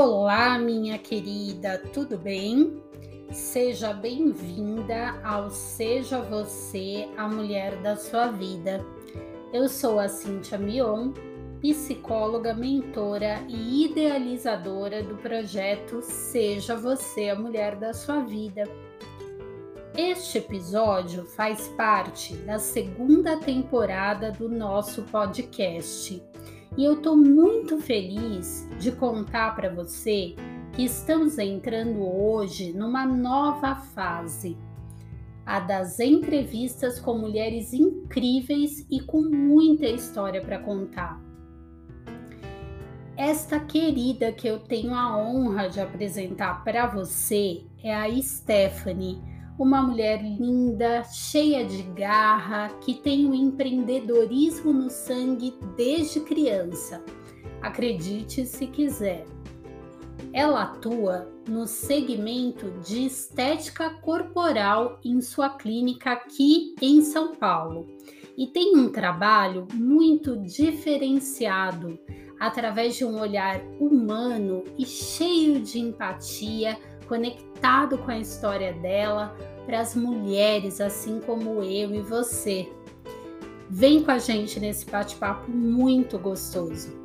Olá, minha querida, tudo bem? Seja bem-vinda ao Seja Você a Mulher da Sua Vida. Eu sou a Cíntia Mion, psicóloga, mentora e idealizadora do projeto Seja Você a Mulher da Sua Vida. Este episódio faz parte da segunda temporada do nosso podcast e eu estou muito feliz de contar para você que estamos entrando hoje numa nova fase, a das entrevistas com mulheres incríveis e com muita história para contar. Esta querida que eu tenho a honra de apresentar para você é a Stephanie uma mulher linda, cheia de garra, que tem o empreendedorismo no sangue desde criança. Acredite se quiser. Ela atua no segmento de estética corporal em sua clínica aqui em São Paulo e tem um trabalho muito diferenciado através de um olhar humano e cheio de empatia conectado com a história dela para as mulheres, assim como eu e você. Vem com a gente nesse bate-papo muito gostoso.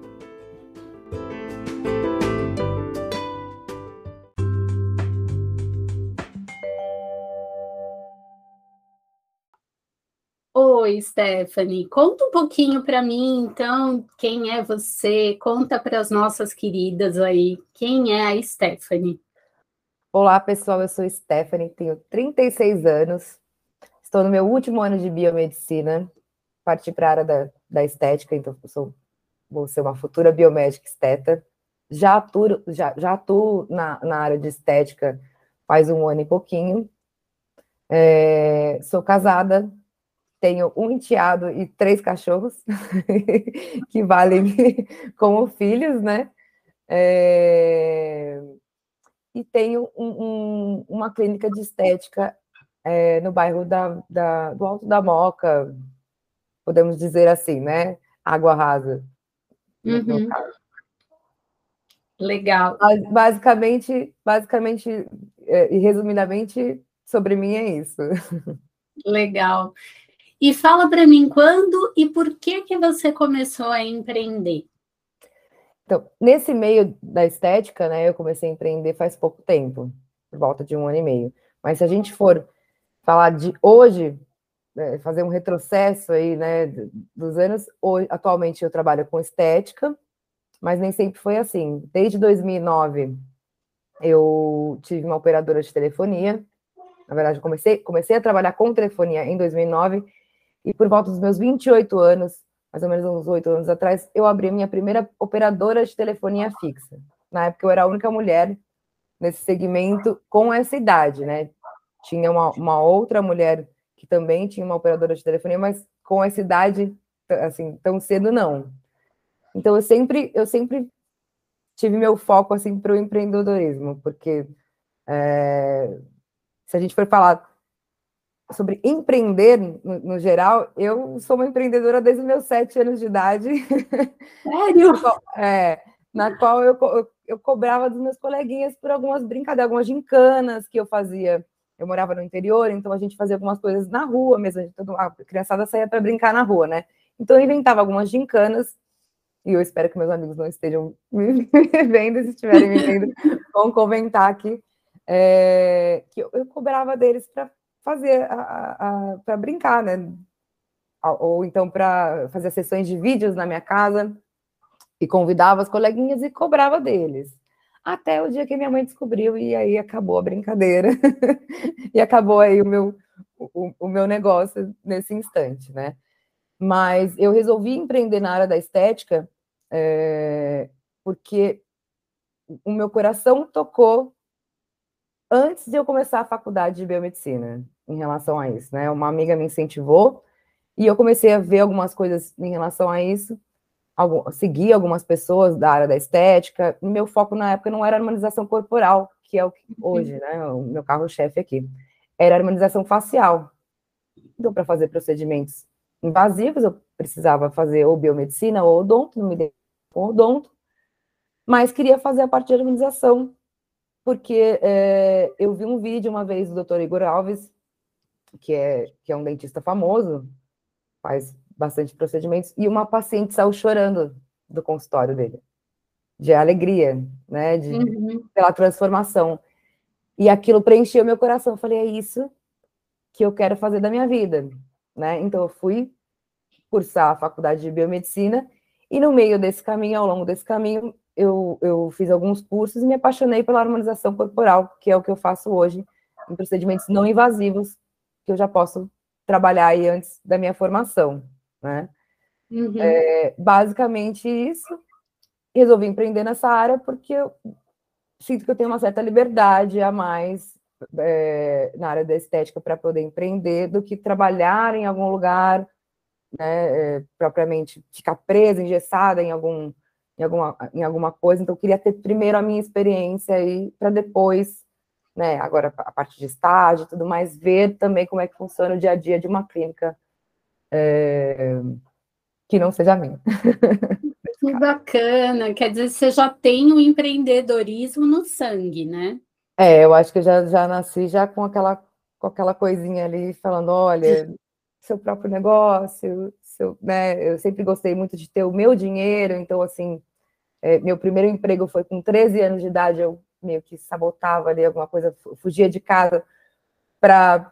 Oi, Stephanie, conta um pouquinho para mim, então, quem é você? Conta para as nossas queridas aí, quem é a Stephanie? Olá, pessoal, eu sou Stephanie, tenho 36 anos, estou no meu último ano de biomedicina, parti para a área da, da estética, então sou, vou ser uma futura biomédica esteta. Já atuo, já, já atuo na, na área de estética faz um ano e pouquinho. É, sou casada, tenho um enteado e três cachorros, que valem como filhos, né? É, e tenho um, um, uma clínica de estética é, no bairro da, da, do Alto da Moca, podemos dizer assim, né? Água rasa. Uhum. Legal. Basicamente, basicamente é, e resumidamente, sobre mim é isso. Legal. E fala para mim quando e por que que você começou a empreender? Então, nesse meio da estética, né, eu comecei a empreender faz pouco tempo, por volta de um ano e meio. Mas se a gente for falar de hoje, né, fazer um retrocesso aí, né, dos anos, hoje, atualmente eu trabalho com estética, mas nem sempre foi assim. Desde 2009, eu tive uma operadora de telefonia. Na verdade, comecei, comecei a trabalhar com telefonia em 2009 e por volta dos meus 28 anos, mais ou menos uns oito anos atrás, eu abri a minha primeira operadora de telefonia fixa. Na época, eu era a única mulher nesse segmento com essa idade, né? Tinha uma, uma outra mulher que também tinha uma operadora de telefonia, mas com essa idade, assim, tão cedo, não. Então, eu sempre, eu sempre tive meu foco, assim, para o empreendedorismo, porque é, se a gente for falar sobre empreender no, no, geral, eu sou uma empreendedora desde meus sete anos de idade. Sério? é, na qual eu, eu, eu, cobrava dos meus coleguinhas por algumas brincadeiras, algumas gincanas que eu fazia. Eu morava no interior, então a gente fazia algumas coisas na rua mesmo, a criançada saía para brincar na rua, né? Então eu inventava algumas gincanas, e eu espero que meus amigos não estejam me vendo, se estiverem me vendo, vão comentar aqui, é, que eu, eu cobrava deles para fazer para brincar, né? Ou então para fazer sessões de vídeos na minha casa e convidava as coleguinhas e cobrava deles. Até o dia que minha mãe descobriu e aí acabou a brincadeira e acabou aí o meu, o, o meu negócio nesse instante, né? Mas eu resolvi empreender na área da estética é, porque o meu coração tocou antes de eu começar a faculdade de biomedicina em relação a isso, né? Uma amiga me incentivou e eu comecei a ver algumas coisas em relação a isso, algum, seguir algumas pessoas da área da estética. Meu foco na época não era harmonização corporal, que é o que uhum. hoje, né? O meu carro-chefe aqui. Era harmonização facial. Então, para fazer procedimentos invasivos, eu precisava fazer ou biomedicina ou odonto, não me dei com odonto. mas queria fazer a parte de harmonização, porque é, eu vi um vídeo uma vez do Dr. Igor Alves, que é, que é um dentista famoso, faz bastante procedimentos, e uma paciente saiu chorando do consultório dele, de alegria, né, de, uhum. pela transformação. E aquilo preencheu meu coração. Eu falei, é isso que eu quero fazer da minha vida, né? Então eu fui cursar a faculdade de biomedicina e no meio desse caminho, ao longo desse caminho, eu, eu fiz alguns cursos e me apaixonei pela harmonização corporal, que é o que eu faço hoje, em procedimentos não invasivos, que eu já posso trabalhar aí antes da minha formação, né? Uhum. É, basicamente isso. Resolvi empreender nessa área porque eu sinto que eu tenho uma certa liberdade a mais é, na área da estética para poder empreender do que trabalhar em algum lugar, né, é, propriamente ficar presa, engessada em algum em alguma, em alguma coisa, então eu queria ter primeiro a minha experiência aí para depois, né, agora a parte de estágio e tudo mais, ver também como é que funciona o dia a dia de uma clínica é, que não seja a minha. Que bacana, quer dizer, você já tem o empreendedorismo no sangue, né? É, eu acho que eu já, já nasci já com aquela, com aquela coisinha ali, falando, olha, seu próprio negócio, seu, né, eu sempre gostei muito de ter o meu dinheiro, então, assim, é, meu primeiro emprego foi com 13 anos de idade, eu meio que sabotava ali alguma coisa, fugia de casa para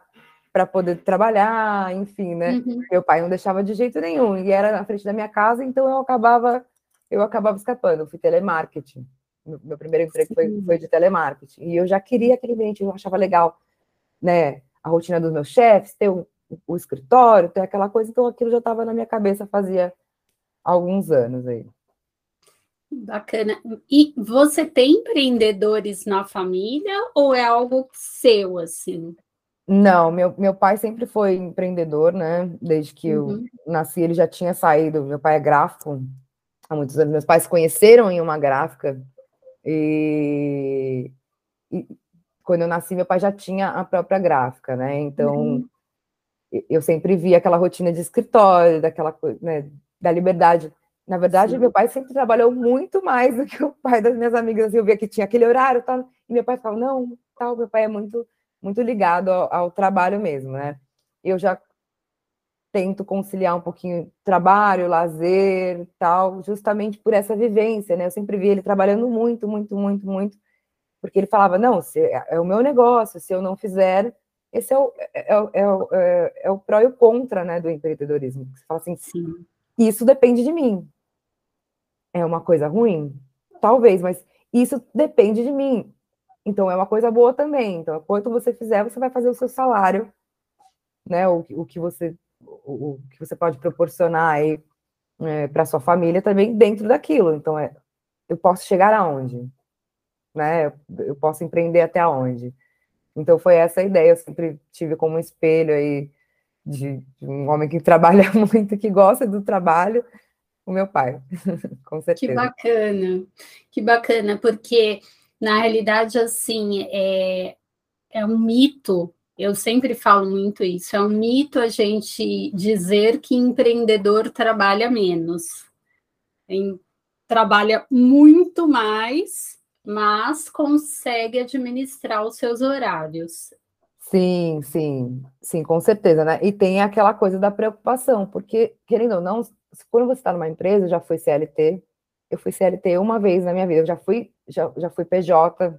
para poder trabalhar, enfim, né? Uhum. Meu pai não deixava de jeito nenhum, e era na frente da minha casa, então eu acabava eu acabava escapando, eu fui telemarketing. Meu primeiro emprego foi, foi, de telemarketing. E eu já queria aquele ambiente, eu achava legal, né? A rotina dos meus chefes, ter o, o escritório, ter aquela coisa, então aquilo já estava na minha cabeça fazia alguns anos aí. Bacana. E você tem empreendedores na família ou é algo seu, assim? Não, meu, meu pai sempre foi empreendedor, né? Desde que uhum. eu nasci, ele já tinha saído. Meu pai é gráfico há muitos anos. Meus pais se conheceram em uma gráfica e, e quando eu nasci, meu pai já tinha a própria gráfica, né? Então uhum. eu sempre vi aquela rotina de escritório, daquela coisa, né? Da liberdade. Na verdade, Sim. meu pai sempre trabalhou muito mais do que o pai das minhas amigas. Eu via que tinha aquele horário, tal, e meu pai falava: não, tal. Meu pai é muito, muito ligado ao, ao trabalho mesmo, né? Eu já tento conciliar um pouquinho trabalho, lazer, tal, justamente por essa vivência, né? Eu sempre vi ele trabalhando muito, muito, muito, muito, porque ele falava, não, se, é, é o meu negócio, se eu não fizer, esse é o, é, é, é, é, é o pró e o contra, né, do empreendedorismo. Você fala assim, Sim. isso depende de mim. É uma coisa ruim? Talvez, mas isso depende de mim. Então, é uma coisa boa também. Então, quanto você fizer, você vai fazer o seu salário, né, o, o que você o, que você pode proporcionar aí é, para sua família também dentro daquilo. Então, é, eu posso chegar aonde? Né? Eu posso empreender até onde? Então, foi essa a ideia. Eu sempre tive como espelho aí de, de um homem que trabalha muito, que gosta do trabalho, o meu pai, com certeza. Que bacana, que bacana, porque na realidade, assim, é, é um mito eu sempre falo muito isso. É um mito a gente dizer que empreendedor trabalha menos. Em, trabalha muito mais, mas consegue administrar os seus horários. Sim, sim, sim, com certeza, né? E tem aquela coisa da preocupação, porque, querendo ou não, quando você está numa empresa, já foi CLT, eu fui CLT uma vez na minha vida, eu já fui, já, já fui PJ,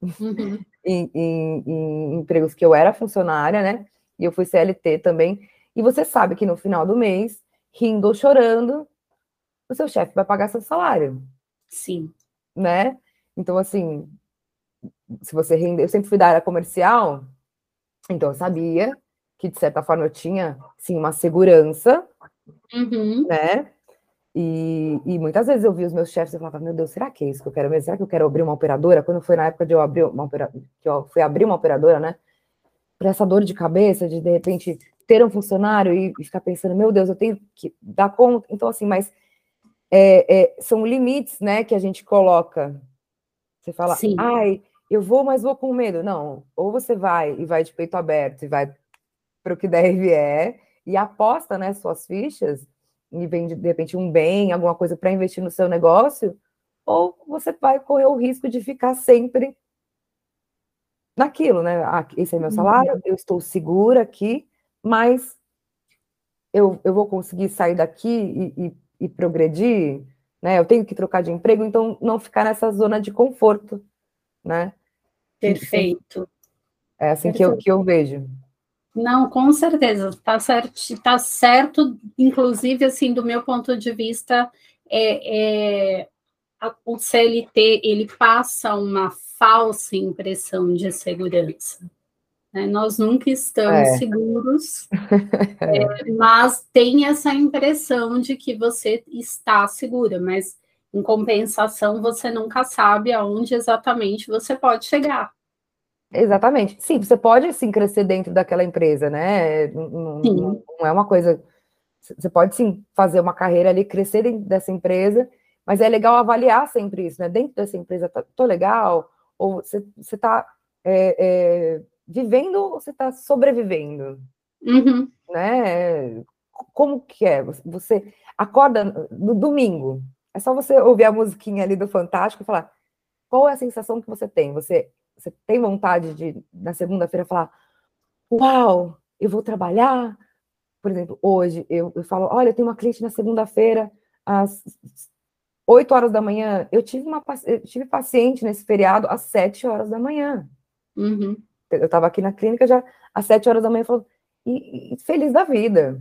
uhum. em, em, em, empregos que eu era funcionária, né? E eu fui CLT também. E você sabe que no final do mês, rindo ou chorando, o seu chefe vai pagar seu salário. Sim. Né? Então, assim, se você rende, eu sempre fui da área comercial, então eu sabia que, de certa forma, eu tinha, sim, uma segurança, uhum. né? E, e, muitas vezes eu vi os meus chefes e falava, meu Deus, será que é isso que eu quero mesmo? Será que eu quero abrir uma operadora? Quando foi na época de eu abrir uma operadora, que eu fui abrir uma operadora, né? Para essa dor de cabeça, de de repente ter um funcionário e, e, ficar pensando, meu Deus, eu tenho que dar conta. Então, assim, mas é, é, são limites, né, que a gente coloca. Você fala, Sim. ai, eu vou, mas vou com medo. Não, ou você vai e vai de peito aberto e vai para o que deve é e aposta, né, suas fichas e vende, de repente, um bem, alguma coisa para investir no seu negócio, ou você vai correr o risco de ficar sempre naquilo, né? Ah, esse é meu salário, uhum. eu estou segura aqui, mas eu, eu vou conseguir sair daqui e, e, e progredir, né? Eu tenho que trocar de emprego, então não ficar nessa zona de conforto, né? Perfeito. É assim que eu, que eu vejo. Não, com certeza, tá certo, tá certo, inclusive, assim, do meu ponto de vista, é, é a, o CLT, ele passa uma falsa impressão de segurança. Né? Nós nunca estamos é. seguros, é, mas tem essa impressão de que você está segura, mas em compensação você nunca sabe aonde exatamente você pode chegar. Exatamente. Sim, você pode sim crescer dentro daquela empresa, né? Não, não, não, é uma coisa. Você pode sim fazer uma carreira ali, crescer dentro dessa empresa, mas é legal avaliar sempre isso, né? Dentro dessa empresa, tá, tô legal? Ou você está é, é, vivendo ou você está sobrevivendo? Uhum. Né? Como que é? Você acorda no domingo, é só você ouvir a musiquinha ali do Fantástico e falar qual é a sensação que você tem? Você você tem vontade de, na segunda-feira, falar: Uau, eu vou trabalhar. Por exemplo, hoje eu, eu falo: Olha, eu tenho uma cliente na segunda-feira, às 8 horas da manhã. Eu tive, uma, eu tive paciente nesse feriado às 7 horas da manhã. Uhum. Eu estava aqui na clínica já às 7 horas da manhã, falando, e, e, feliz da vida.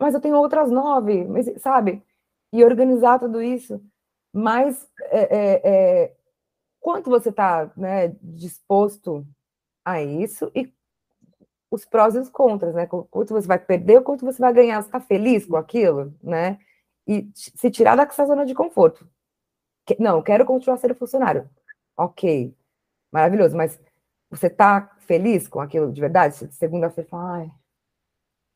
Mas eu tenho outras nove, mas, sabe? E organizar tudo isso. Mas é, é, é quanto você está né, disposto a isso e os prós e os contras, né? Quanto você vai perder, quanto você vai ganhar, você está feliz com aquilo, né? E se tirar dessa zona de conforto. Não, quero continuar sendo funcionário. Ok, maravilhoso, mas você está feliz com aquilo de verdade? Segunda-feira fala, ai.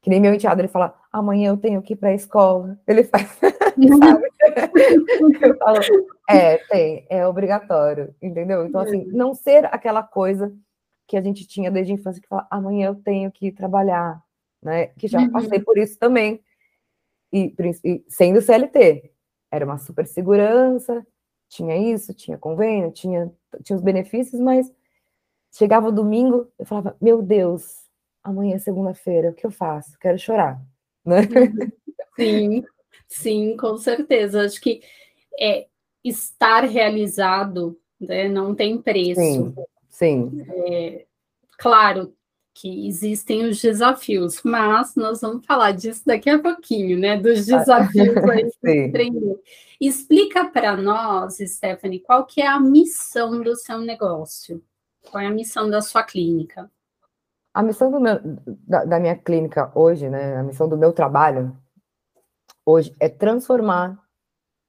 Que nem meu enteado, ele fala, amanhã eu tenho que ir para a escola. Ele faz, sabe? eu falo, é, tem, é obrigatório, entendeu? Então, assim, uhum. não ser aquela coisa que a gente tinha desde a infância, que fala, amanhã eu tenho que trabalhar, né? Que já uhum. passei por isso também. E, e, sendo CLT, era uma super segurança, tinha isso, tinha convênio, tinha, tinha os benefícios, mas chegava o domingo, eu falava, meu Deus, amanhã é segunda-feira, o que eu faço? Quero chorar, né? Uhum. Sim, sim, com certeza. Acho que é, estar realizado né, não tem preço. Sim, sim. É, claro que existem os desafios, mas nós vamos falar disso daqui a pouquinho, né? Dos desafios aí empreender. Explica para nós, Stephanie, qual que é a missão do seu negócio? Qual é a missão da sua clínica? A missão meu, da, da minha clínica hoje, né? A missão do meu trabalho hoje é transformar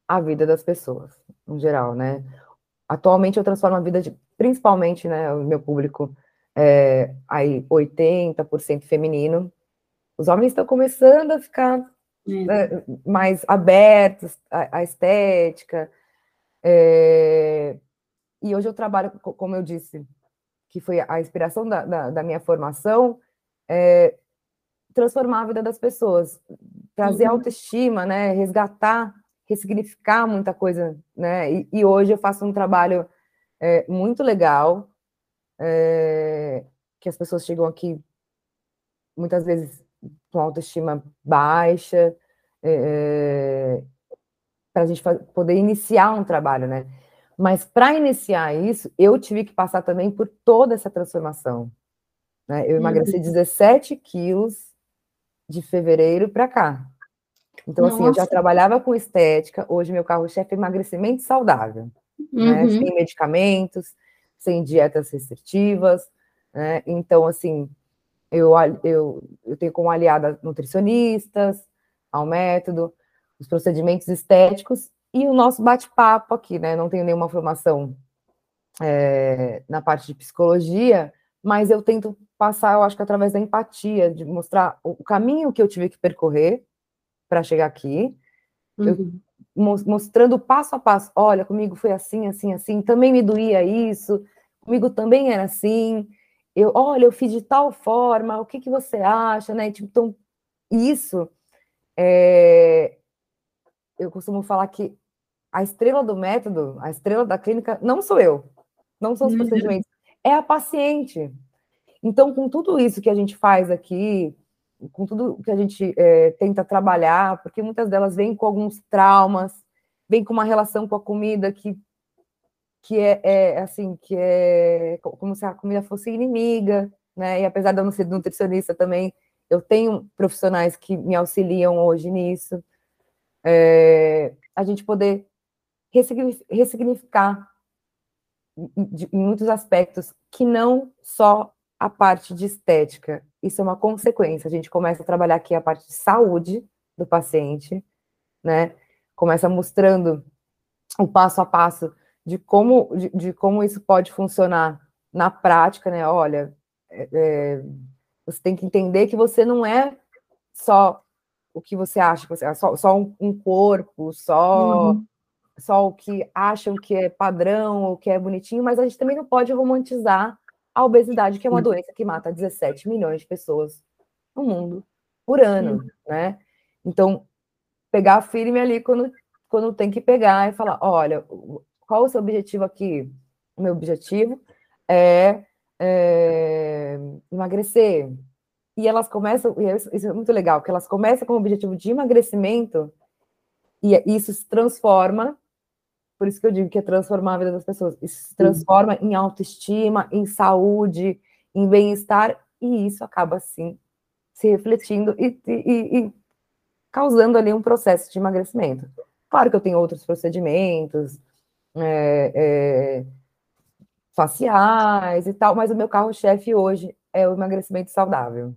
a vida das pessoas, em geral, né? Atualmente eu transformo a vida de, principalmente, né, o meu público é aí 80% feminino. Os homens estão começando a ficar é. mais abertos à, à estética. É, e hoje eu trabalho, como eu disse, que foi a inspiração da, da, da minha formação, é, transformar a vida das pessoas, trazer uhum. autoestima, né, resgatar ressignificar muita coisa, né? E, e hoje eu faço um trabalho é, muito legal, é, que as pessoas chegam aqui muitas vezes com autoestima baixa, é, para a gente poder iniciar um trabalho, né? Mas para iniciar isso, eu tive que passar também por toda essa transformação. Né? Eu emagreci uhum. 17 quilos de fevereiro para cá. Então, Nossa. assim, eu já trabalhava com estética, hoje meu carro-chefe é emagrecimento saudável, né? uhum. né? Sem medicamentos, sem dietas restritivas, né? Então, assim, eu, eu, eu tenho como aliada nutricionistas, ao método, os procedimentos estéticos e o nosso bate-papo aqui, né? Não tenho nenhuma formação é, na parte de psicologia, mas eu tento passar, eu acho que através da empatia, de mostrar o caminho que eu tive que percorrer, para chegar aqui, uhum. eu, mostrando passo a passo. Olha, comigo foi assim, assim, assim. Também me doía isso. Comigo também era assim. Eu, olha, eu fiz de tal forma. O que que você acha, né? Tipo, então, isso, é, eu costumo falar que a estrela do método, a estrela da clínica, não sou eu, não são os uhum. procedimentos, é a paciente. Então, com tudo isso que a gente faz aqui, com tudo que a gente é, tenta trabalhar, porque muitas delas vêm com alguns traumas, vêm com uma relação com a comida que, que é, é assim, que é como se a comida fosse inimiga, né? E apesar de eu não ser nutricionista também, eu tenho profissionais que me auxiliam hoje nisso. É, a gente poder ressignificar em muitos aspectos que não só a parte de estética. Isso é uma consequência. A gente começa a trabalhar aqui a parte de saúde do paciente, né? Começa mostrando o passo a passo de como, de, de como isso pode funcionar na prática, né? Olha, é, é, você tem que entender que você não é só o que você acha que você é, só, só um, um corpo, só uhum só o que acham que é padrão ou que é bonitinho, mas a gente também não pode romantizar a obesidade, que é uma doença que mata 17 milhões de pessoas no mundo por ano, né? Então, pegar firme ali quando, quando tem que pegar e falar, olha, qual o seu objetivo aqui? O meu objetivo é, é emagrecer. E elas começam, e isso é muito legal, que elas começam com o objetivo de emagrecimento e isso se transforma por isso que eu digo que é transformar a vida das pessoas. Isso se transforma em autoestima, em saúde, em bem-estar, e isso acaba, assim, se refletindo e, e, e, causando ali um processo de emagrecimento. Claro que eu tenho outros procedimentos é, é, faciais e tal, mas o meu carro-chefe hoje é o emagrecimento saudável.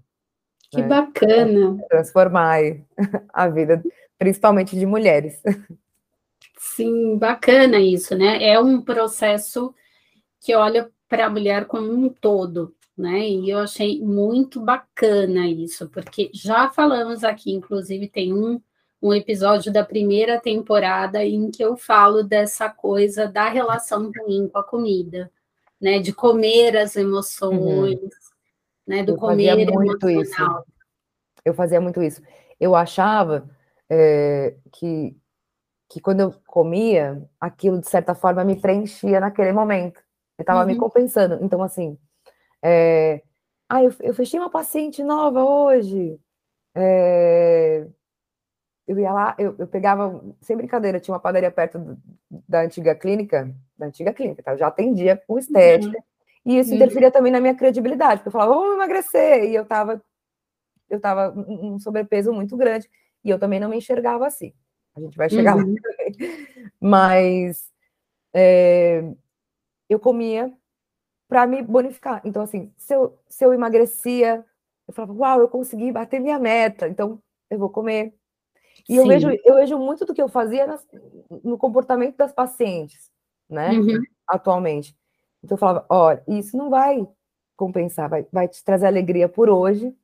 Que né? bacana! Transformar a vida, principalmente de mulheres. Sim, bacana isso, né? É um processo que olha para a mulher como um todo, né? E eu achei muito bacana isso, porque já falamos aqui, inclusive tem um, um episódio da primeira temporada em que eu falo dessa coisa da relação ruim com a comida, né? De comer as emoções, uhum. né? Do eu comer muito emocional. Isso. Eu fazia muito isso. Eu achava é, que que quando eu comia, aquilo de certa forma me preenchia naquele momento. Eu estava uhum. me compensando. Então, assim, é... ah, eu, eu fechei uma paciente nova hoje. É... Eu ia lá, eu, eu, pegava, sem brincadeira, tinha uma padaria perto do, da antiga clínica, da antiga clínica, tá? eu já atendia com estética, uhum. e isso uhum. interferia também na minha credibilidade, porque eu falava, vamos emagrecer, e eu estava eu tava um sobrepeso muito grande, e eu também não me enxergava assim. A gente vai chegar uhum. lá Mas é, eu comia para me bonificar. Então, assim, se eu, se eu emagrecia, eu falava, uau, eu consegui bater minha meta, então eu vou comer. E eu vejo, eu vejo muito do que eu fazia nas, no comportamento das pacientes, né? Uhum. Atualmente. Então eu falava, olha, isso não vai compensar, vai, vai te trazer alegria por hoje,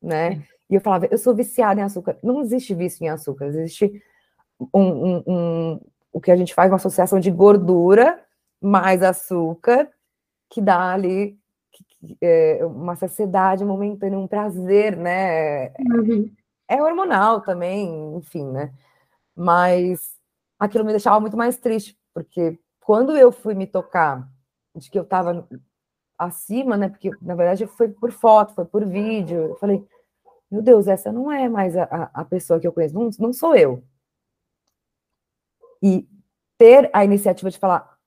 né? É. E eu falava, eu sou viciada em açúcar. Não existe vício em açúcar, existe um, um, um, o que a gente faz, uma associação de gordura mais açúcar, que dá ali é, uma saciedade momentânea, um prazer, né? Uhum. É hormonal também, enfim, né? Mas aquilo me deixava muito mais triste, porque quando eu fui me tocar de que eu estava acima, né? Porque na verdade foi por foto, foi por vídeo. Eu falei, meu Deus, essa não é mais a, a pessoa que eu conheço, não, não sou eu. E ter a iniciativa de falar,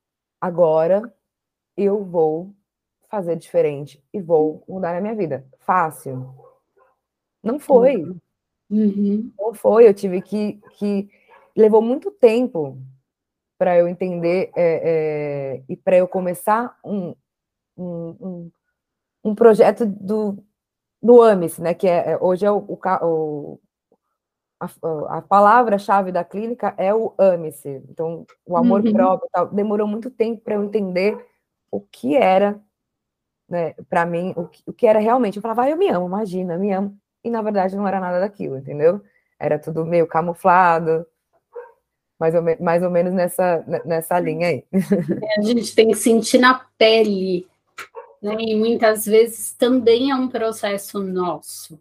agora eu vou fazer diferente e vou mudar a minha vida. Fácil. Não foi. Uhum. Não foi. Eu tive que. que levou muito tempo para eu entender é, é, e para eu começar um, um, um, um, projeto do, do AMIS, né? Que é, é hoje é o, o, a, a palavra-chave da clínica é o ame-se. Então, o amor uhum. próprio tal. Demorou muito tempo para eu entender o que era, né, para mim, o que, o que, era realmente. Eu falava, ah, eu me amo, imagina, eu me amo. E na verdade não era nada daquilo, entendeu? Era tudo meio camuflado, mais ou, mais ou menos nessa, nessa linha aí. É, a gente tem que sentir na pele, né? E muitas vezes também é um processo nosso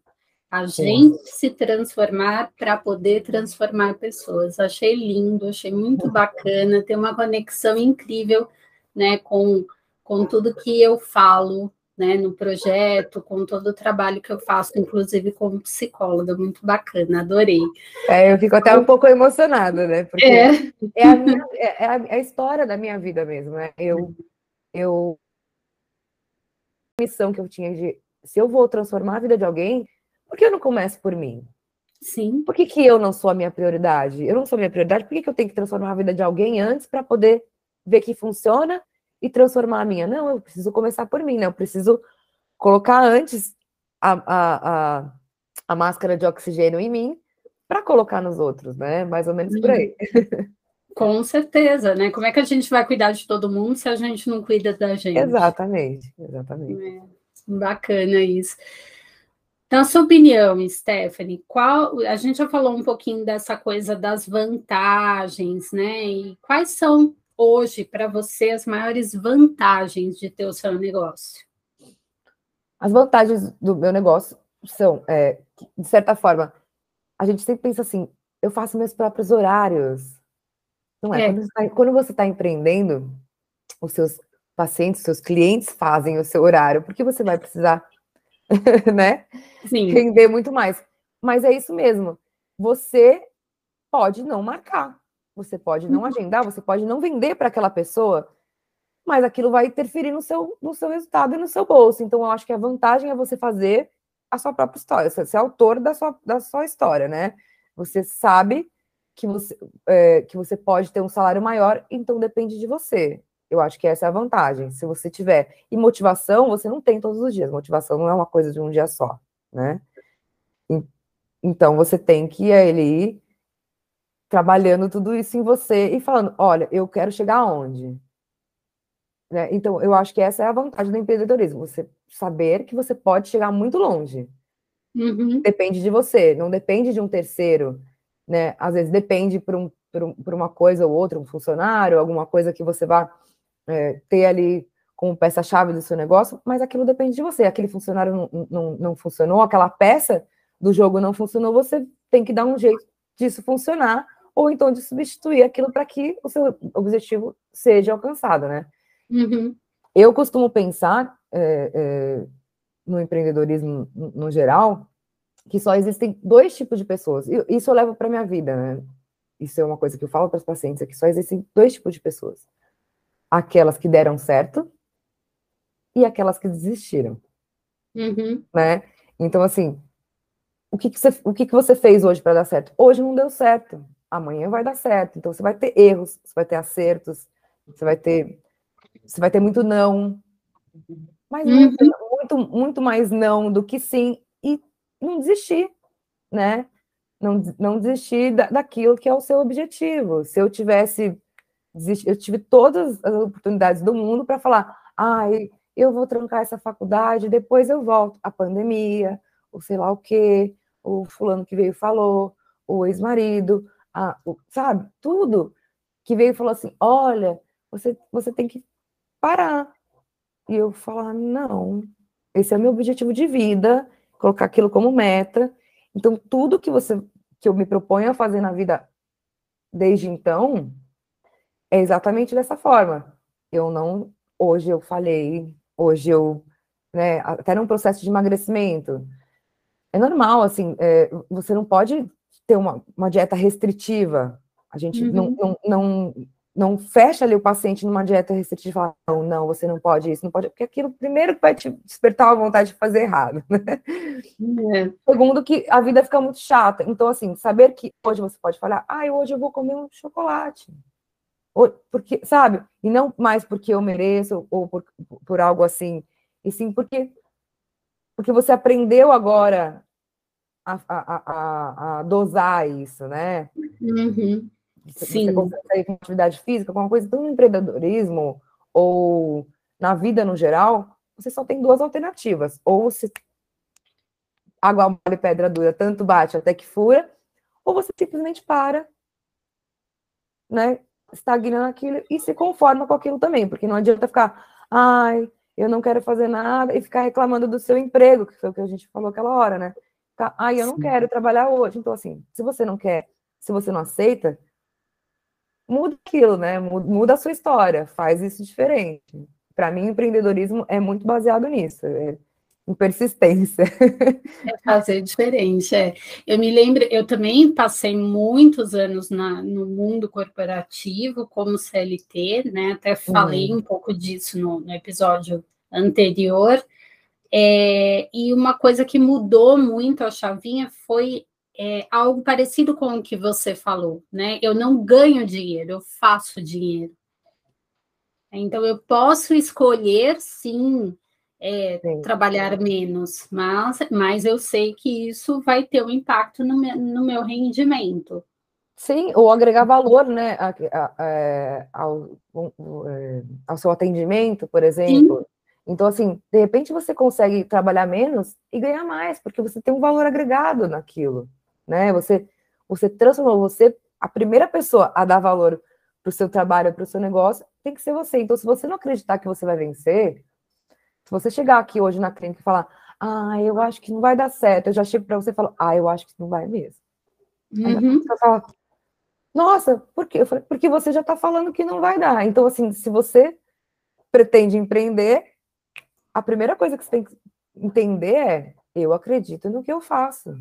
A gente se transformar para poder transformar pessoas. Achei lindo, achei muito bacana, tem uma conexão incrível, né, com, com tudo que eu falo, né, no projeto, com todo o trabalho que eu faço, inclusive como psicóloga, muito bacana, adorei. É, eu fico até um pouco emocionada, né? Porque é, é, a, minha, é, a, é a, história da minha vida mesmo, né? Eu, eu missão que eu tinha de se eu vou transformar a vida de alguém, por que eu não começo por mim? Sim. Por que, que eu não sou a minha prioridade? Eu não sou a minha prioridade, por que, que eu tenho que transformar a vida de alguém antes para poder ver que funciona e transformar a minha? Não, eu preciso começar por mim, né? Eu preciso colocar antes a, a, a, a máscara de oxigênio em mim para colocar nos outros, né? Mais ou menos por aí. Com certeza, né? Como é que a gente vai cuidar de todo mundo se a gente não cuida da gente? Exatamente, exatamente. É, bacana isso. Na sua opinião, Stephanie, qual a gente já falou um pouquinho dessa coisa das vantagens, né? E quais são hoje para você as maiores vantagens de ter o seu negócio? As vantagens do meu negócio são, é, de certa forma, a gente sempre pensa assim: eu faço meus próprios horários. Não é? é. Quando você está tá empreendendo, os seus pacientes, seus clientes fazem o seu horário, porque você vai precisar né? Sim. Render muito mais. Mas é isso mesmo. Você pode não marcar, você pode não uhum. agendar, você pode não vender para aquela pessoa, mas aquilo vai interferir no seu, no seu resultado e no seu bolso. Então, eu acho que a vantagem é você fazer a sua própria história, você ser autor da sua, da sua história, né? Você sabe que você, é, que você pode ter um salário maior, então depende de você. Eu acho que essa é a vantagem. Se você tiver. E motivação, você não tem todos os dias. Motivação não é uma coisa de um dia só, né? Então você tem que ele ir trabalhando tudo isso em você e falando: olha, eu quero chegar aonde? Né? Então, eu acho que essa é a vantagem do empreendedorismo. Você saber que você pode chegar muito longe. Uhum. Depende de você, não depende de um terceiro. Né? Às vezes depende por, um, por, um, por uma coisa ou outra, um funcionário, alguma coisa que você vá é, ter ali como peça-chave do seu negócio, mas aquilo depende de você. Aquele funcionário não, não, não funcionou, aquela peça do jogo não funcionou, você tem que dar um jeito disso funcionar, ou então de substituir aquilo para que o seu objetivo seja alcançado, né? Uhum. Eu costumo pensar é, é, no empreendedorismo no geral que só existem dois tipos de pessoas. Isso eu levo para minha vida, né? Isso é uma coisa que eu falo para os pacientes, é que só existem dois tipos de pessoas aquelas que deram certo e aquelas que desistiram. Uhum. Né? Então, assim, o que, que, você, o que, que você fez hoje para dar certo? Hoje não deu certo, amanhã vai dar certo. Então, você vai ter erros, você vai ter acertos, você vai ter, você vai ter muito não, mas uhum. muito, muito, muito mais não do que sim, e não desistir, né? Não, não desistir da, daquilo que é o seu objetivo. Se eu tivesse eu tive todas as oportunidades do mundo para falar, ai, eu vou trancar essa faculdade, depois eu volto. A pandemia, o sei lá o quê, o fulano que veio falou, o ex-marido, sabe, tudo que veio e falou assim, olha, você, você tem que parar. E eu falar, não, esse é o meu objetivo de vida, colocar aquilo como meta. Então, tudo que você que eu me proponho a fazer na vida desde então, é exatamente dessa forma. Eu não, hoje eu falei, hoje eu, né, até num processo de emagrecimento, é normal, assim, é, você não pode ter uma, uma dieta restritiva. A gente uhum. não, não, não, não fecha ali o paciente numa dieta restritiva e fala, não, não, você não pode isso, não pode, porque aquilo primeiro que vai te despertar a vontade de fazer errado, né? É. Segundo que a vida fica muito chata. Então, assim, saber que hoje você pode falar, ah, hoje eu vou comer um chocolate porque, sabe? E não mais porque eu mereço ou por, por algo assim, e sim porque porque você aprendeu agora a, a, a, a dosar isso, né? Uhum. Sim. Você consegue com atividade física, com uma coisa tão no empreendedorismo ou na vida no geral, você só tem duas alternativas. Ou você água mole pedra dura, tanto bate até que fura, ou você simplesmente para, né? estagna naquilo e se conforma com aquilo também, porque não adianta ficar, ai, eu não quero fazer nada e ficar reclamando do seu emprego, que foi o que a gente falou aquela hora, né? ah, eu não Sim. quero trabalhar hoje. Então, assim, se você não quer, se você não aceita, muda aquilo, né? Muda a sua história, faz isso diferente. Para mim, empreendedorismo é muito baseado nisso. É em persistência. É fazer diferente, é. Eu me lembro, eu também passei muitos anos na, no mundo corporativo como CLT, né? Até falei uhum. um pouco disso no, no episódio anterior. É, e uma coisa que mudou muito a chavinha foi é, algo parecido com o que você falou, né? Eu não ganho dinheiro, eu faço dinheiro. Então eu posso escolher sim é, trabalhar menos, mas, mas eu sei que isso vai ter um impacto no meu, no meu rendimento. Sim, ou agregar valor, né, a, a, a, ao, é, ao seu atendimento, por exemplo. Sim. Então, assim, de repente você consegue trabalhar menos e ganhar mais, porque você tem um valor agregado naquilo, né? Você, você transformou, você, a primeira pessoa a dar valor para o seu trabalho, para o seu negócio, tem que ser você. Então, se você não acreditar que você vai vencer, se você chegar aqui hoje na clínica e falar, ah, eu acho que não vai dar certo, eu já chego para você e falo, ah, eu acho que não vai mesmo. Uhum. Fala, nossa, por quê? Eu falei, porque você já está falando que não vai dar. Então, assim, se você pretende empreender, a primeira coisa que você tem que entender é, eu acredito no que eu faço.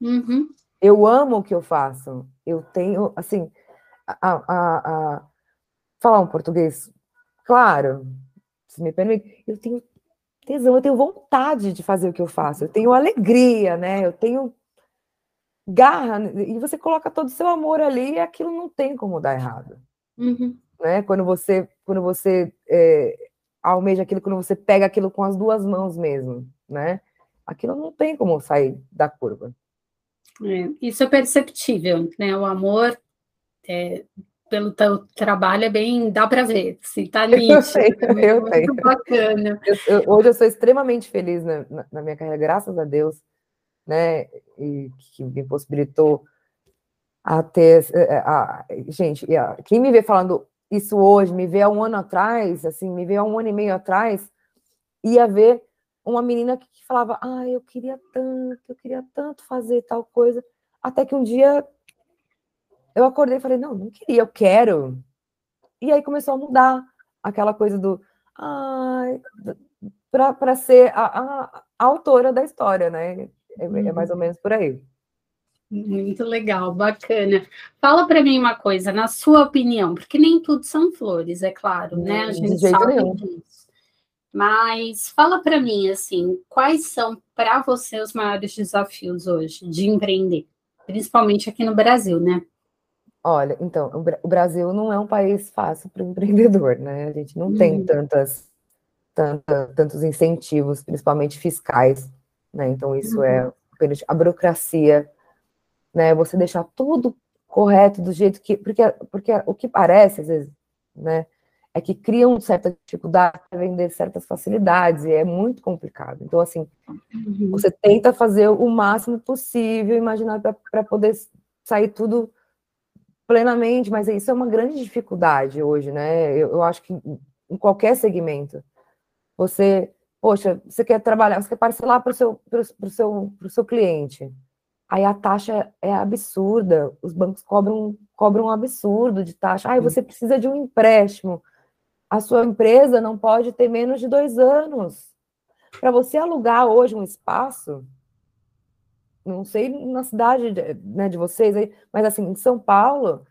Uhum. Eu amo o que eu faço. Eu tenho, assim, a, a, a, falar um português claro, se me permite, eu tenho tesão, eu tenho vontade de fazer o que eu faço, eu tenho alegria, né? Eu tenho garra, e você coloca todo o seu amor ali e aquilo não tem como dar errado. Uhum. Né? Quando você, quando você é, almeja aquilo, quando você pega aquilo com as duas mãos mesmo, né? Aquilo não tem como sair da curva. É, isso é perceptível, né? O amor é, pelo teu trabalho é bem, dá para ver, se tá nítido. Eu sei, é eu muito bacana. Eu, eu, hoje eu sou extremamente feliz na, na, na, minha carreira, graças a Deus, né, e que me possibilitou a ter, a, é, a, gente, a, quem me vê falando isso hoje, me vê há um ano atrás, assim, me vê há um ano e meio atrás, ia ver uma menina que, falava, ah, eu queria tanto, eu queria tanto fazer tal coisa, até que um dia eu acordei e falei, não, não queria, eu quero. E aí começou a mudar aquela coisa do ai, para ser a, a, a, autora da história, né? É, é, mais ou uhum. menos por aí. Muito legal, bacana. Fala para mim uma coisa, na sua opinião, porque nem tudo são flores, é claro, né? A gente sabe nenhum. disso. Mas fala para mim assim, quais são para você os maiores desafios hoje de empreender, principalmente aqui no Brasil, né? Olha, então, o Brasil não é um país fácil para o empreendedor, né? A gente não tem uhum. tantas, tanta, tantos incentivos, principalmente fiscais, né? Então, isso é uhum. a burocracia, né? Você deixar tudo correto do jeito que. Porque, porque o que parece, às vezes, né? É que criam certa dificuldade para vender certas facilidades, e é muito complicado. Então, assim, uhum. você tenta fazer o máximo possível, imaginar para poder sair tudo plenamente, mas isso é uma grande dificuldade hoje, né? Eu, eu acho que em qualquer segmento, você, poxa, você quer trabalhar, você quer parcelar para o seu, pro, seu, pro seu cliente. Aí a taxa é absurda, os bancos cobram, cobram um absurdo de taxa. Aí você precisa de um empréstimo. A sua empresa não pode ter menos de dois anos. Para você alugar hoje um espaço, não sei na cidade né, de vocês, aí, mas assim, em São Paulo,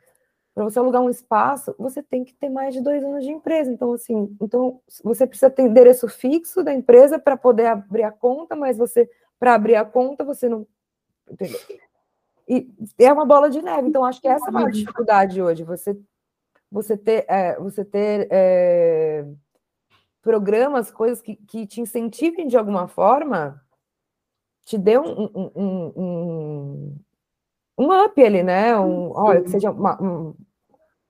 para você alugar um espaço, você tem que ter mais de dois anos de empresa. Então, assim, então você precisa ter endereço fixo da empresa para poder abrir a conta, mas você, para abrir a conta, você não. Entendeu? E é uma bola de neve. Então, acho que essa é uma dificuldade hoje. Você, você ter, é, você ter é, programas, coisas que, que te incentivem de alguma forma te dê um, um, um, um, up ali, né? Um, olha, que seja uma, um,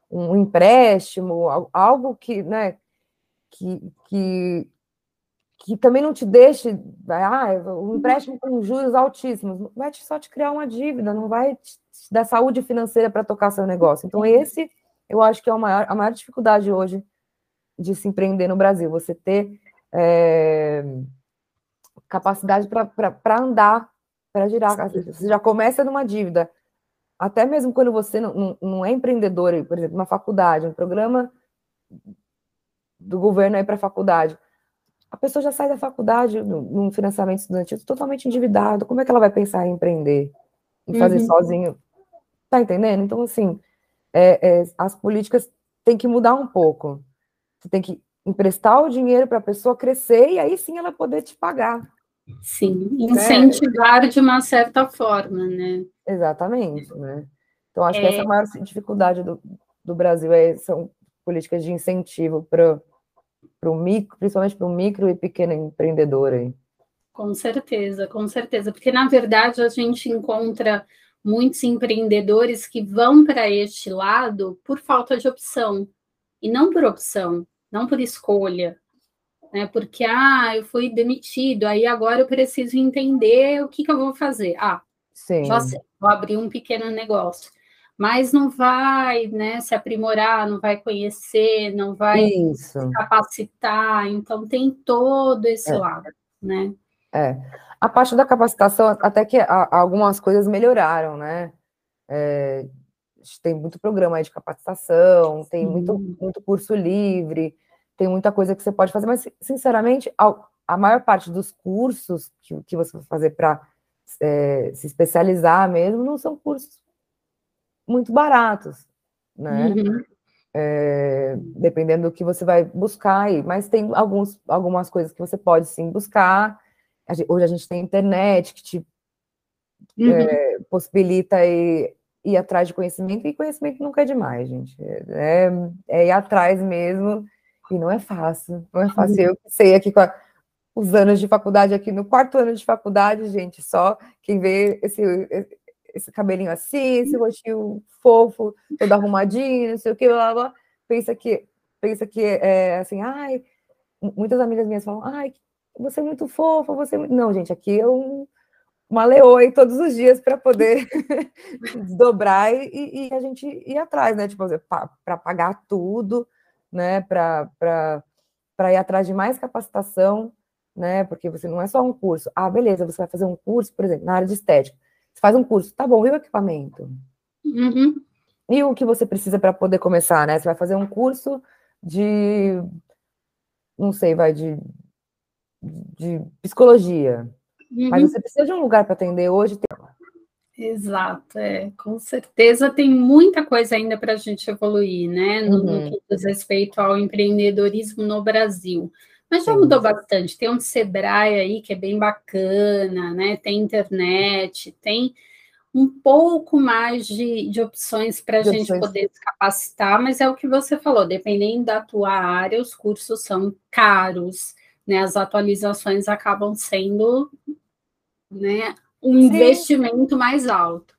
um empréstimo, algo que, né, que, que, que também não te deixe, ah, um empréstimo com juros altíssimos, vai te, só te criar uma dívida, não vai te dar saúde financeira para tocar seu negócio. Então, esse eu acho que é a maior, a maior dificuldade hoje de se empreender no Brasil, você ter é, capacidade para andar para girar. Você já começa numa dívida. Até mesmo quando você não, não, é empreendedor, por exemplo, uma faculdade, um programa do governo aí para a faculdade. A pessoa já sai da faculdade num financiamento estudantil totalmente endividado. Como é que ela vai pensar em empreender, em fazer uhum. sozinho? Tá entendendo? Então, assim, é, é, as políticas têm que mudar um pouco. Você tem que emprestar o dinheiro para a pessoa crescer e aí sim ela poder te pagar. Sim, né? incentivar de uma certa forma, né? Exatamente, né? Então, acho é... que essa é a maior dificuldade do, do Brasil, é, são políticas de incentivo para o micro, principalmente para o micro e pequeno empreendedor aí. Com certeza, com certeza, porque na verdade a gente encontra muitos empreendedores que vão para este lado por falta de opção, e não por opção, não por escolha, né? Porque ah, eu fui demitido, aí agora eu preciso entender o que, que eu vou fazer. Ah, Sim. já sei, vou abrir um pequeno negócio. Mas não vai né, se aprimorar, não vai conhecer, não vai Isso. se capacitar, então tem todo esse é. lado, né? É. A parte da capacitação, até que algumas coisas melhoraram, né? É, tem muito programa de capacitação, tem muito, muito curso livre, tem muita coisa que você pode fazer, mas, sinceramente, a, a maior parte dos cursos que, que você vai fazer para é, se especializar mesmo não são cursos muito baratos, né? Uhum. É, dependendo do que você vai buscar aí, mas tem alguns, algumas coisas que você pode sim buscar. Hoje a gente tem internet que te uhum. é, possibilita ir, ir, atrás de conhecimento, e conhecimento nunca é demais, gente. É, é ir atrás mesmo e não é fácil, não é fácil. Eu sei aqui com a, os anos de faculdade, aqui no quarto ano de faculdade, gente, só quem vê esse, esse cabelinho assim, esse rostinho fofo, todo arrumadinho, não sei o que, blá, blá, pensa que, pensa que é assim, ai, muitas amigas minhas falam, ai, você é muito fofa, você é muito... Não, gente, aqui eu uma leoa todos os dias para poder desdobrar e, e, a gente ir atrás, né? Tipo, para pagar tudo, né, para ir atrás de mais capacitação, né, porque você não é só um curso. Ah, beleza, você vai fazer um curso, por exemplo, na área de estética. Você faz um curso, tá bom, e o equipamento? Uhum. E o que você precisa para poder começar, né? Você vai fazer um curso de, não sei, vai de, de psicologia. Uhum. Mas você precisa de um lugar para atender hoje. Tem... Exato, é. Com certeza tem muita coisa ainda para a gente evoluir, né? No, uhum. que diz respeito ao empreendedorismo no Brasil. Mas já mudou bastante. Tem um Sebrae aí que é bem bacana, né? Tem internet, tem um pouco mais de, de opções para a gente opções. poder se capacitar, mas é o que você falou, dependendo da tua área, os cursos são caros, né? As atualizações acabam sendo né, um Sim. investimento mais alto.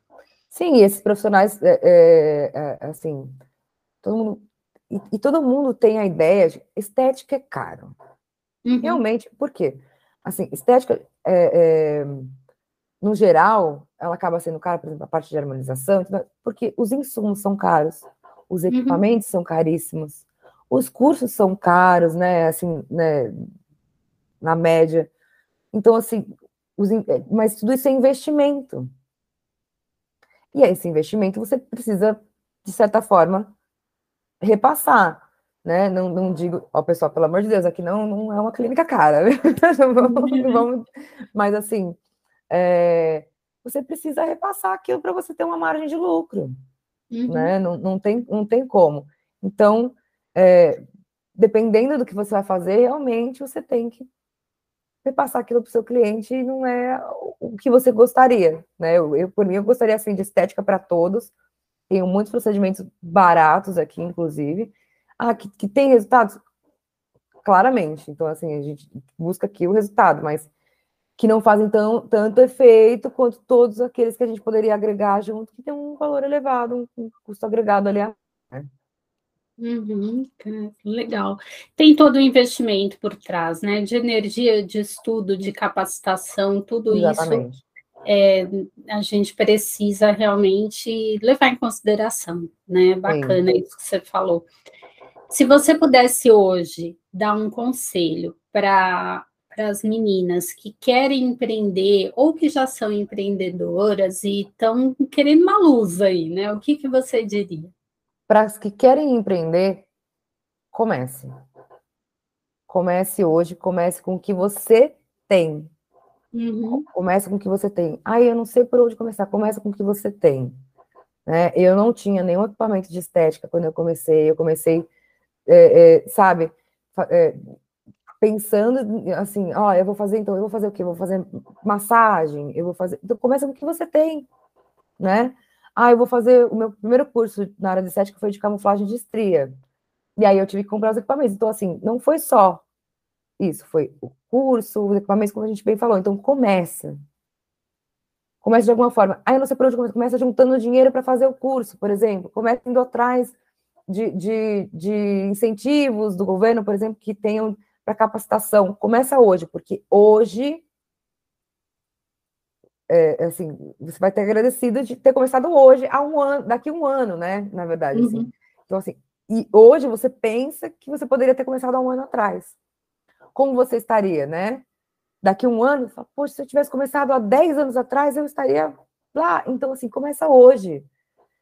Sim, esses profissionais, é, é, é, assim, todo mundo, e, e, todo mundo tem a ideia de estética é caro. Uhum. Realmente, por quê? Assim, estética, é, é, no geral, ela acaba sendo cara, por exemplo, a parte de harmonização, porque os insumos são caros, os uhum. equipamentos uhum. são caríssimos, os cursos são caros, né, assim, né, na média. Então, assim, os, mas tudo isso é investimento. E esse investimento você precisa, de certa forma, repassar. Né? Não, não digo, ó, pessoal, pelo amor de Deus, aqui não, não é uma clínica cara, não vamos, não vamos, mas assim, é, você precisa repassar aquilo para você ter uma margem de lucro, uhum. né? Não, não, tem, não tem como. Então, é, dependendo do que você vai fazer, realmente você tem que repassar aquilo para o seu cliente não é o que você gostaria, né? Eu, eu por mim, eu gostaria assim de estética para todos. Tenho muitos procedimentos baratos aqui, inclusive. Ah, que, que tem resultados? Claramente. Então, assim, a gente busca aqui o resultado, mas que não fazem tão, tanto efeito quanto todos aqueles que a gente poderia agregar junto, que tem um valor elevado, um custo agregado ali. Né? Uhum, legal. Tem todo o investimento por trás, né? De energia, de estudo, de capacitação, tudo Exatamente. isso é, a gente precisa realmente levar em consideração, né? Bacana Sim. isso que você falou. Se você pudesse hoje dar um conselho para as meninas que querem empreender ou que já são empreendedoras e estão querendo uma luz aí, né? O que, que você diria? Para as que querem empreender, comece. Comece hoje, comece com o que você tem. Uhum. Comece com o que você tem. Ah, eu não sei por onde começar. Começa com o que você tem. Né? Eu não tinha nenhum equipamento de estética quando eu comecei. Eu comecei, é, é, sabe, é, pensando assim, ó, eu vou fazer, então, eu vou fazer o quê? Eu vou fazer massagem, eu vou fazer. Então, começa com o que você tem, né? Ah, eu vou fazer. O meu primeiro curso na área de estética foi de camuflagem de estria. E aí eu tive que comprar os equipamentos. Então, assim, não foi só isso, foi o curso, os equipamentos, como a gente bem falou. Então, começa. Começa de alguma forma. Aí eu não sei por onde começa, começa juntando dinheiro para fazer o curso, por exemplo. Começa indo atrás de, de, de incentivos do governo, por exemplo, que tenham para capacitação. Começa hoje, porque hoje é, assim, você vai ter agradecido de ter começado hoje, há um ano, daqui a um ano, né? Na verdade, assim. uhum. assim. Então, assim, e hoje você pensa que você poderia ter começado há um ano atrás. Como você estaria, né? Daqui a um ano, fala, poxa, se eu tivesse começado há 10 anos atrás, eu estaria lá. Então, assim, começa hoje.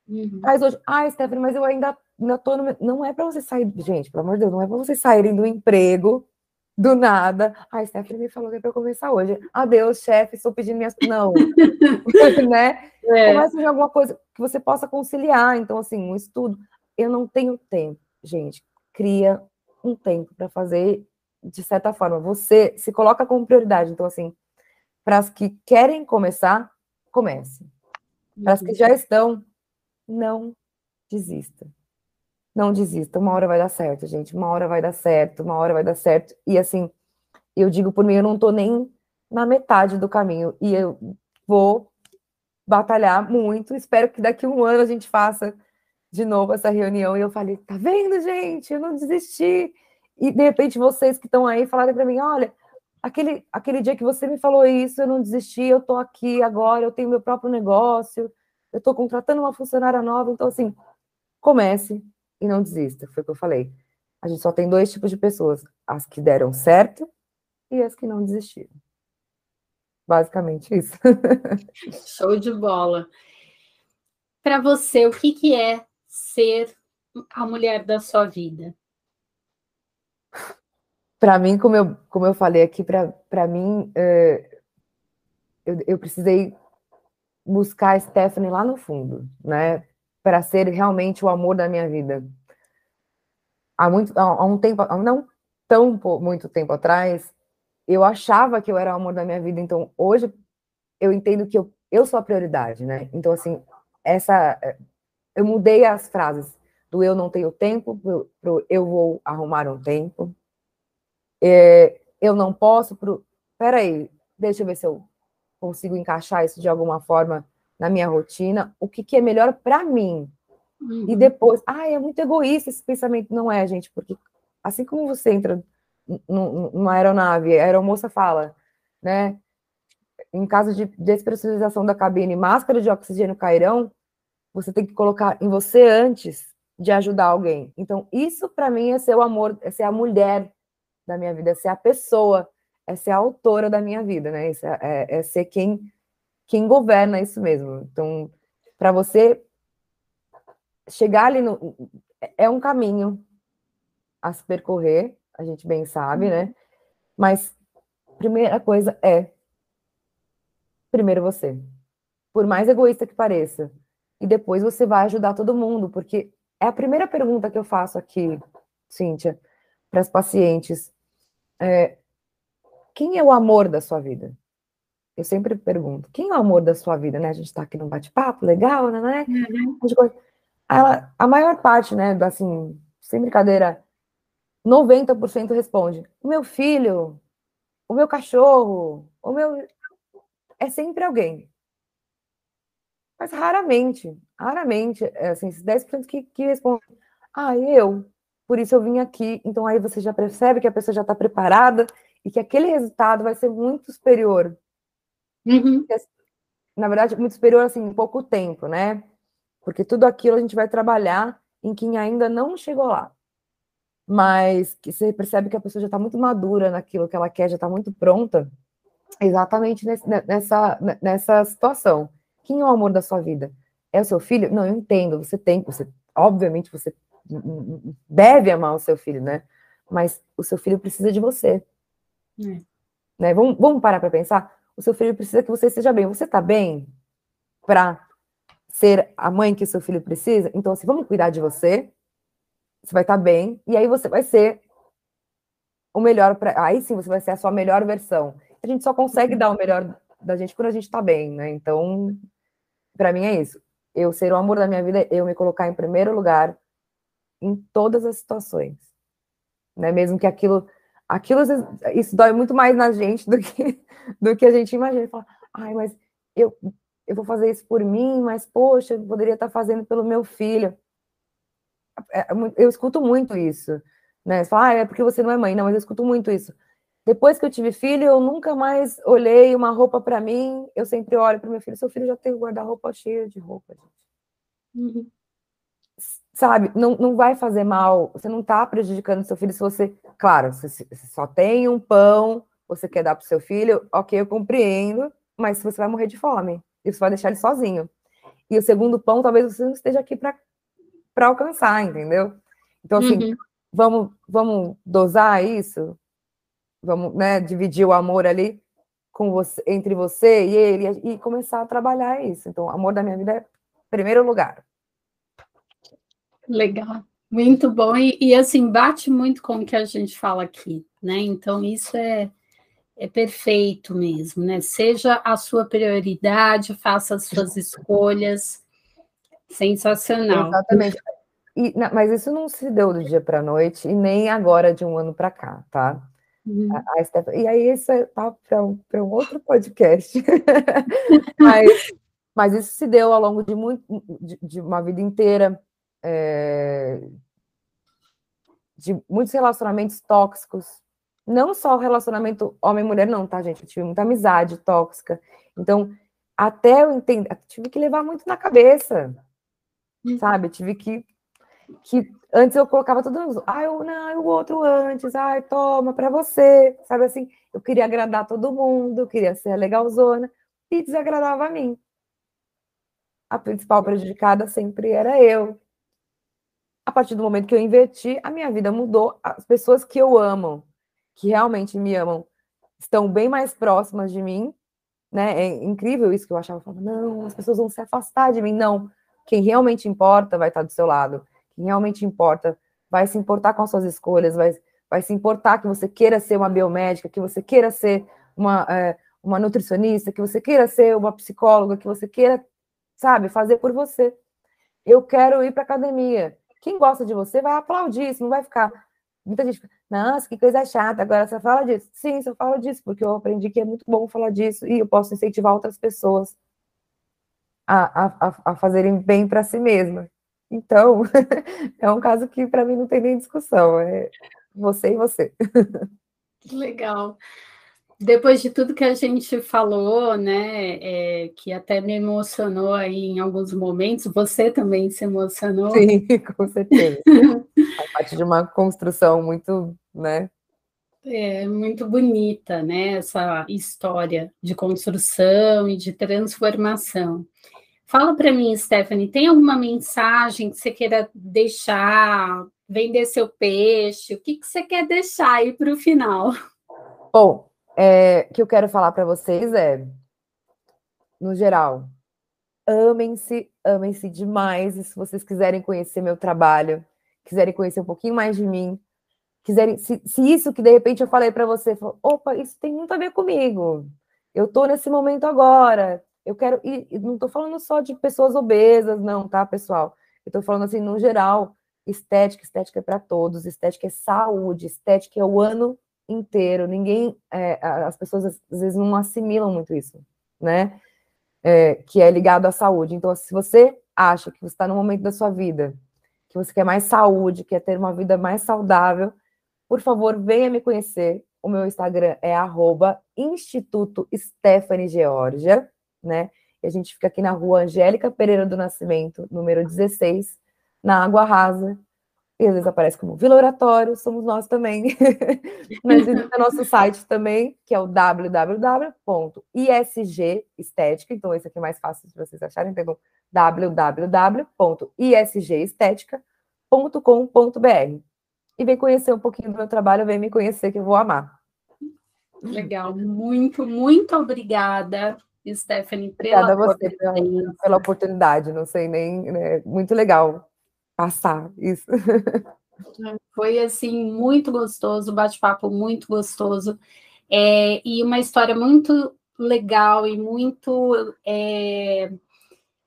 Uhum. Hoje. Ah, Stephanie, mas eu ainda, ainda tô no. Não é para você sair, gente, pelo amor de Deus, não é para vocês saírem do emprego do nada. Ai, Stephanie me falou que é para começar hoje. Adeus, chefe, estou pedindo minhas. Não. né? É. Comece de alguma coisa que você possa conciliar. Então, assim, um estudo eu não tenho tempo. Gente, cria um tempo para fazer de certa forma. Você se coloca como prioridade. Então, assim, para as que querem começar, comece. Para as que já estão, não desista. Não desista. Uma hora vai dar certo, gente. Uma hora vai dar certo, uma hora vai dar certo. E assim, eu digo por mim, eu não estou nem na metade do caminho. E eu vou batalhar muito. Espero que daqui a um ano a gente faça de novo essa reunião e eu falei, tá vendo, gente? Eu não desisti. E de repente vocês que estão aí falaram para mim, olha, aquele, aquele dia que você me falou isso, eu não desisti, eu tô aqui agora, eu tenho meu próprio negócio, eu tô contratando uma funcionária nova, então assim, comece e não desista, foi o que eu falei. A gente só tem dois tipos de pessoas, as que deram certo e as que não desistiram. Basicamente isso. Show de bola. Para você, o que, que é ser a mulher da sua vida? Para mim, como eu, como eu falei aqui, para mim, é, eu, eu precisei buscar a Stephanie lá no fundo, né? Para ser realmente o amor da minha vida. Há, muito, há um tempo, não tão muito tempo atrás, eu achava que eu era o amor da minha vida, então hoje eu entendo que eu, eu sou a prioridade, né? Então, assim, essa eu mudei as frases do eu não tenho tempo para eu vou arrumar um tempo. É, eu não posso pro peraí, deixa eu ver se eu consigo encaixar isso de alguma forma na minha rotina. O que, que é melhor para mim? Uhum. E depois, ah, é muito egoísta esse pensamento. Não é, gente, porque assim como você entra numa aeronave, a aeromoça fala, né? Em caso de despressurização da cabine, máscara de oxigênio cairão, você tem que colocar em você antes de ajudar alguém. Então, isso para mim é ser o amor, é ser a mulher da minha vida, é ser a pessoa, é ser a autora da minha vida, né? É, é, é ser quem, quem governa isso mesmo. Então, para você chegar ali no. É um caminho a se percorrer, a gente bem sabe, né? Uhum. Mas primeira coisa é primeiro você. Por mais egoísta que pareça, e depois você vai ajudar todo mundo, porque é a primeira pergunta que eu faço aqui, Cíntia, para as pacientes. É, quem é o amor da sua vida? Eu sempre pergunto, quem é o amor da sua vida, né? A gente está aqui num bate-papo legal, né? Uhum. Ela, a maior parte, né, assim, sem brincadeira, 90% responde: o meu filho, o meu cachorro, o meu. É sempre alguém. Mas raramente, raramente, é assim, esses 10% que, que respondem, ah, eu, por isso eu vim aqui. Então aí você já percebe que a pessoa já está preparada e que aquele resultado vai ser muito superior. Uhum. Na verdade, muito superior, assim, em pouco tempo, né? Porque tudo aquilo a gente vai trabalhar em quem ainda não chegou lá. mas que você percebe que a pessoa já está muito madura naquilo que ela quer, já está muito pronta, exatamente nessa, nessa situação. Quem é o amor da sua vida? É o seu filho? Não, eu entendo, você tem, você, obviamente você deve amar o seu filho, né? Mas o seu filho precisa de você. É. Né? Vamos, vamos parar para pensar? O seu filho precisa que você esteja bem. Você está bem para ser a mãe que o seu filho precisa? Então, assim, vamos cuidar de você, você vai estar tá bem, e aí você vai ser o melhor para. Aí sim você vai ser a sua melhor versão. A gente só consegue dar o melhor da gente quando a gente está bem, né? Então, para mim é isso. Eu ser o amor da minha vida, eu me colocar em primeiro lugar em todas as situações. Né? Mesmo que aquilo, aquilo isso dói muito mais na gente do que do que a gente imagina. Fala, ai, mas eu eu vou fazer isso por mim, mas poxa, eu poderia estar fazendo pelo meu filho. É, é eu escuto muito isso, né? Você fala, ah, é porque você não é mãe. Não, mas eu escuto muito isso. Depois que eu tive filho, eu nunca mais olhei uma roupa para mim. Eu sempre olho para meu filho. Seu filho já tem o guarda-roupa cheio de roupa, gente. Uhum. Sabe, não, não vai fazer mal. Você não está prejudicando seu filho se você. Claro, se você só tem um pão, você quer dar para o seu filho, ok, eu compreendo, mas você vai morrer de fome. E você vai deixar ele sozinho. E o segundo pão, talvez você não esteja aqui para para alcançar, entendeu? Então, assim, uhum. vamos, vamos dosar isso, vamos né, dividir o amor ali com você, entre você e ele e começar a trabalhar isso. Então, o amor da minha vida é primeiro lugar. Legal, muito bom. E, e assim, bate muito com o que a gente fala aqui, né? Então, isso é, é perfeito mesmo, né? Seja a sua prioridade, faça as suas escolhas Sensacional. Exatamente. E, não, mas isso não se deu do dia para a noite e nem agora de um ano para cá, tá? Uhum. A, a Steph... E aí isso é tá para um, um outro podcast. mas, mas isso se deu ao longo de, muito, de, de uma vida inteira, é... de muitos relacionamentos tóxicos. Não só o relacionamento homem-mulher, não, tá, gente? Eu tive muita amizade tóxica. Então, até eu entender, tive que levar muito na cabeça sabe? tive que, que antes eu colocava tudo, ah, eu não, o outro antes, ai, toma para você, sabe assim? Eu queria agradar todo mundo, eu queria ser legalzona e desagradava a mim. A principal prejudicada sempre era eu. A partir do momento que eu inverti, a minha vida mudou. As pessoas que eu amo, que realmente me amam, estão bem mais próximas de mim, né? É incrível isso que eu achava. Falava, não, as pessoas vão se afastar de mim. Não, quem realmente importa vai estar do seu lado. Quem realmente importa vai se importar com as suas escolhas, vai, vai se importar que você queira ser uma biomédica, que você queira ser uma, é, uma nutricionista, que você queira ser uma psicóloga, que você queira, sabe, fazer por você. Eu quero ir para academia. Quem gosta de você vai aplaudir, isso não vai ficar. Muita gente fica, nossa, que coisa chata, agora você fala disso. Sim, eu falo disso, porque eu aprendi que é muito bom falar disso e eu posso incentivar outras pessoas a, a, a fazerem bem para si mesma. Então, é um caso que para mim não tem nem discussão, é você e você. Legal. Depois de tudo que a gente falou, né, é, que até me emocionou aí em alguns momentos, você também se emocionou. Sim, com certeza. a parte de uma construção muito, né? É muito bonita, né, essa história de construção e de transformação. Fala para mim, Stephanie, tem alguma mensagem que você queira deixar, vender seu peixe? O que, que você quer deixar aí para o final? Bom, é, que eu quero falar para vocês é, no geral, amem-se, amem-se demais. E se vocês quiserem conhecer meu trabalho, quiserem conhecer um pouquinho mais de mim, quiserem, se, se isso que de repente eu falei para você, opa, isso tem muito a ver comigo. Eu estou nesse momento agora, eu quero. E não estou falando só de pessoas obesas, não, tá, pessoal? Eu estou falando assim, no geral, estética, estética é para todos, estética é saúde, estética é o ano inteiro. Ninguém. É, as pessoas às vezes não assimilam muito isso, né? É, que é ligado à saúde. Então, se você acha que você está no momento da sua vida, que você quer mais saúde, quer ter uma vida mais saudável, por favor, venha me conhecer. O meu Instagram é arroba Instituto Stephanie Georgia né? E a gente fica aqui na rua Angélica Pereira do Nascimento, número 16, na Água Rasa. E às vezes aparece como Vila Oratório, somos nós também. Mas visita nosso site também, que é o www.isgestética, então esse aqui é mais fácil de vocês acharem, então www.isgestética.com.br e vem conhecer um pouquinho do meu trabalho, vem me conhecer que eu vou amar. Legal, muito, muito obrigada, Stephanie, pela, obrigada a você pela, pela oportunidade, não sei nem, né, muito legal passar isso. Foi assim muito gostoso, bate-papo muito gostoso é, e uma história muito legal e muito é,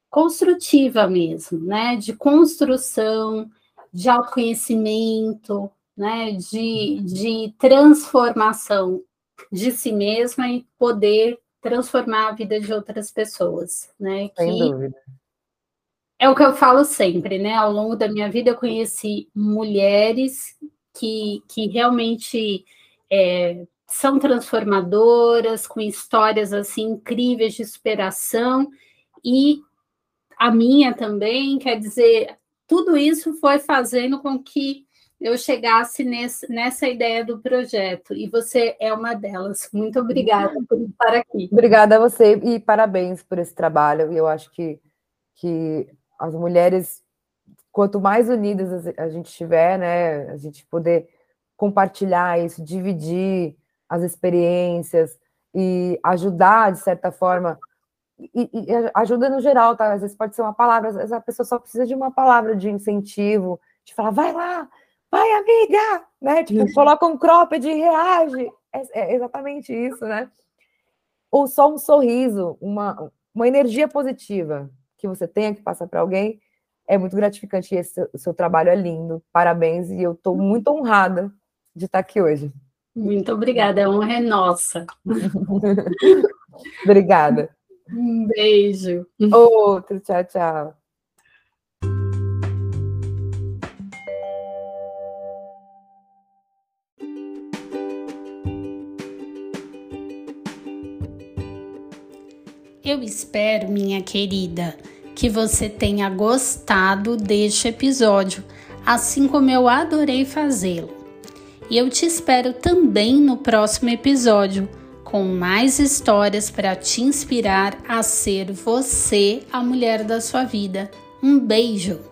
construtiva mesmo, né? De construção, de autoconhecimento, né? De, de transformação de si mesma e poder transformar a vida de outras pessoas, né? Sem que, dúvida é o que eu falo sempre, né? Ao longo da minha vida, eu conheci mulheres que, que realmente é, são transformadoras, com histórias assim incríveis de superação, e a minha também, quer dizer, tudo isso foi fazendo com que eu chegasse nesse, nessa ideia do projeto, e você é uma delas. Muito obrigada por estar aqui. Obrigada a você e parabéns por esse trabalho. Eu acho que, que as mulheres, quanto mais unidas a gente estiver, né, a gente poder compartilhar isso, dividir as experiências e ajudar, de certa forma, e, e, ajuda no geral, tá? Às vezes pode ser uma palavra, às vezes a pessoa só precisa de uma palavra de incentivo, de falar, vai lá, vai, amiga, né? Tipo, coloca um cropped e reage. É, é exatamente isso, né? Ou só um sorriso, uma, uma energia positiva, que você tenha que passar para alguém, é muito gratificante. E esse o seu trabalho é lindo. Parabéns. E eu estou muito honrada de estar aqui hoje. Muito obrigada, a honra é nossa. obrigada. Um beijo. Outro, tchau, tchau. Eu espero, minha querida, que você tenha gostado deste episódio, assim como eu adorei fazê-lo. E eu te espero também no próximo episódio com mais histórias para te inspirar a ser você a mulher da sua vida. Um beijo!